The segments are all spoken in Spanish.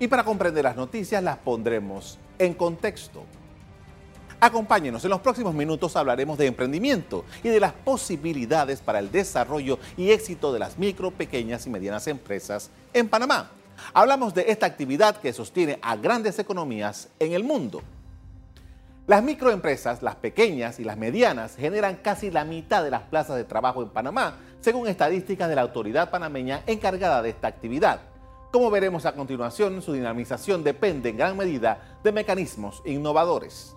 Y para comprender las noticias las pondremos en contexto. Acompáñenos, en los próximos minutos hablaremos de emprendimiento y de las posibilidades para el desarrollo y éxito de las micro, pequeñas y medianas empresas en Panamá. Hablamos de esta actividad que sostiene a grandes economías en el mundo. Las microempresas, las pequeñas y las medianas, generan casi la mitad de las plazas de trabajo en Panamá, según estadísticas de la autoridad panameña encargada de esta actividad. Como veremos a continuación, su dinamización depende en gran medida de mecanismos innovadores.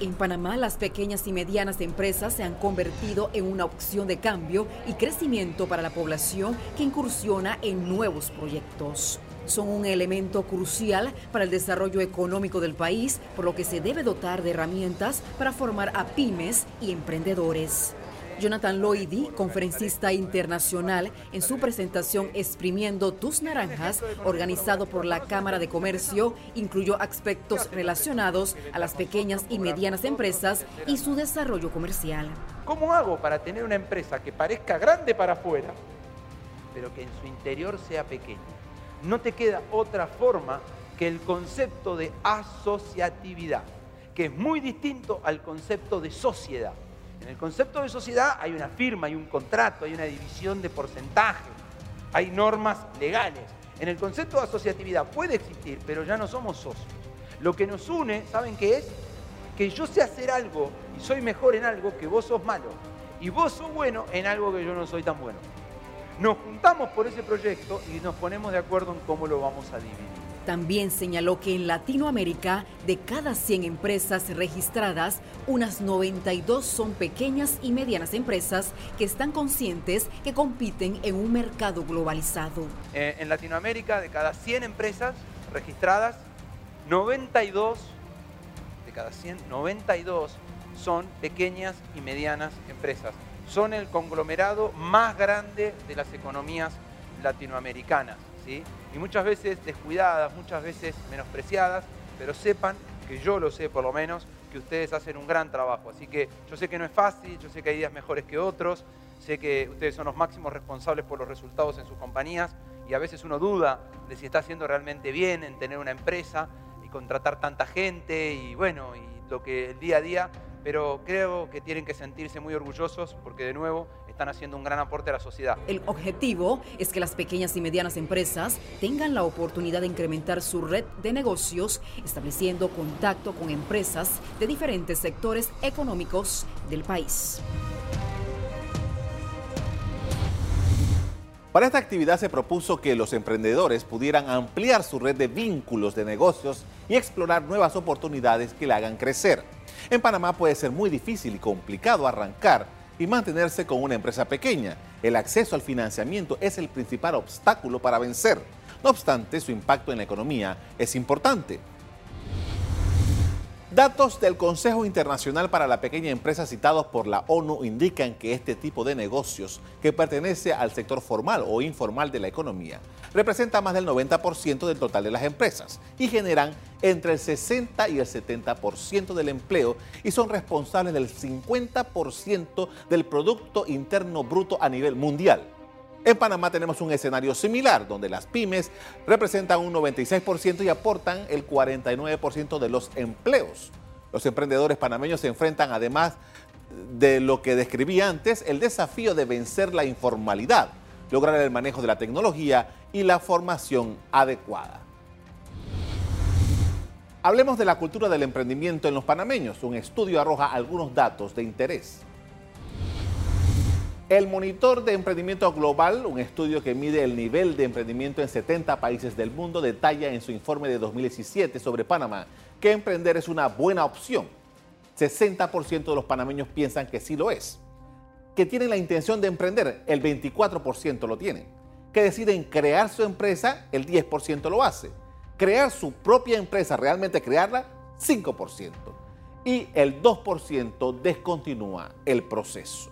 En Panamá, las pequeñas y medianas empresas se han convertido en una opción de cambio y crecimiento para la población que incursiona en nuevos proyectos. Son un elemento crucial para el desarrollo económico del país, por lo que se debe dotar de herramientas para formar a pymes y emprendedores. Jonathan Loidy, conferencista internacional, en su presentación Exprimiendo tus naranjas, organizado por la Cámara de Comercio, incluyó aspectos relacionados a las pequeñas y medianas empresas y su desarrollo comercial. ¿Cómo hago para tener una empresa que parezca grande para afuera, pero que en su interior sea pequeña? No te queda otra forma que el concepto de asociatividad, que es muy distinto al concepto de sociedad. En el concepto de sociedad hay una firma, hay un contrato, hay una división de porcentaje, hay normas legales. En el concepto de asociatividad puede existir, pero ya no somos socios. Lo que nos une, ¿saben qué es? Que yo sé hacer algo y soy mejor en algo que vos sos malo. Y vos sos bueno en algo que yo no soy tan bueno. Nos juntamos por ese proyecto y nos ponemos de acuerdo en cómo lo vamos a dividir. También señaló que en Latinoamérica, de cada 100 empresas registradas, unas 92 son pequeñas y medianas empresas que están conscientes que compiten en un mercado globalizado. Eh, en Latinoamérica, de cada 100 empresas registradas, 92, de cada 100, 92 son pequeñas y medianas empresas. Son el conglomerado más grande de las economías latinoamericanas y muchas veces descuidadas, muchas veces menospreciadas, pero sepan que yo lo sé por lo menos, que ustedes hacen un gran trabajo. Así que yo sé que no es fácil, yo sé que hay días mejores que otros, sé que ustedes son los máximos responsables por los resultados en sus compañías y a veces uno duda de si está haciendo realmente bien en tener una empresa y contratar tanta gente y bueno, y lo que el día a día, pero creo que tienen que sentirse muy orgullosos porque de nuevo están haciendo un gran aporte a la sociedad. El objetivo es que las pequeñas y medianas empresas tengan la oportunidad de incrementar su red de negocios, estableciendo contacto con empresas de diferentes sectores económicos del país. Para esta actividad se propuso que los emprendedores pudieran ampliar su red de vínculos de negocios y explorar nuevas oportunidades que la hagan crecer. En Panamá puede ser muy difícil y complicado arrancar y mantenerse con una empresa pequeña. El acceso al financiamiento es el principal obstáculo para vencer. No obstante, su impacto en la economía es importante. Datos del Consejo Internacional para la Pequeña Empresa citados por la ONU indican que este tipo de negocios, que pertenece al sector formal o informal de la economía, representa más del 90% del total de las empresas y generan entre el 60 y el 70% del empleo y son responsables del 50% del Producto Interno Bruto a nivel mundial. En Panamá tenemos un escenario similar, donde las pymes representan un 96% y aportan el 49% de los empleos. Los emprendedores panameños se enfrentan, además de lo que describí antes, el desafío de vencer la informalidad, lograr el manejo de la tecnología y la formación adecuada. Hablemos de la cultura del emprendimiento en los panameños. Un estudio arroja algunos datos de interés. El Monitor de Emprendimiento Global, un estudio que mide el nivel de emprendimiento en 70 países del mundo, detalla en su informe de 2017 sobre Panamá que emprender es una buena opción. 60% de los panameños piensan que sí lo es. Que tienen la intención de emprender, el 24% lo tienen. Que deciden crear su empresa, el 10% lo hace. Crear su propia empresa, realmente crearla, 5%. Y el 2% descontinúa el proceso.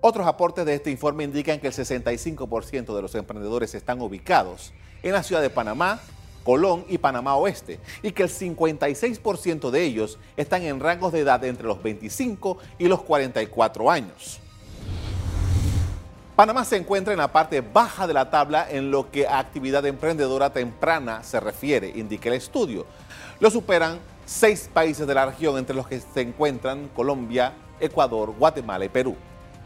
Otros aportes de este informe indican que el 65% de los emprendedores están ubicados en la ciudad de Panamá, Colón y Panamá Oeste, y que el 56% de ellos están en rangos de edad entre los 25 y los 44 años. Panamá se encuentra en la parte baja de la tabla en lo que a actividad emprendedora temprana se refiere, indica el estudio. Lo superan seis países de la región, entre los que se encuentran Colombia, Ecuador, Guatemala y Perú.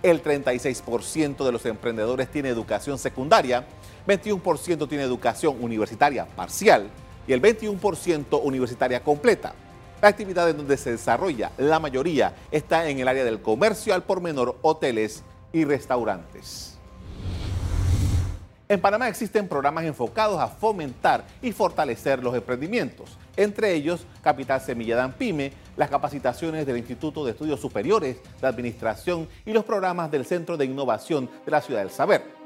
El 36% de los emprendedores tiene educación secundaria, 21% tiene educación universitaria parcial y el 21% universitaria completa. La actividad en donde se desarrolla la mayoría está en el área del comercio al por menor, hoteles y restaurantes. En Panamá existen programas enfocados a fomentar y fortalecer los emprendimientos, entre ellos Capital Semilla Dan Pyme, las capacitaciones del Instituto de Estudios Superiores de Administración y los programas del Centro de Innovación de la Ciudad del Saber.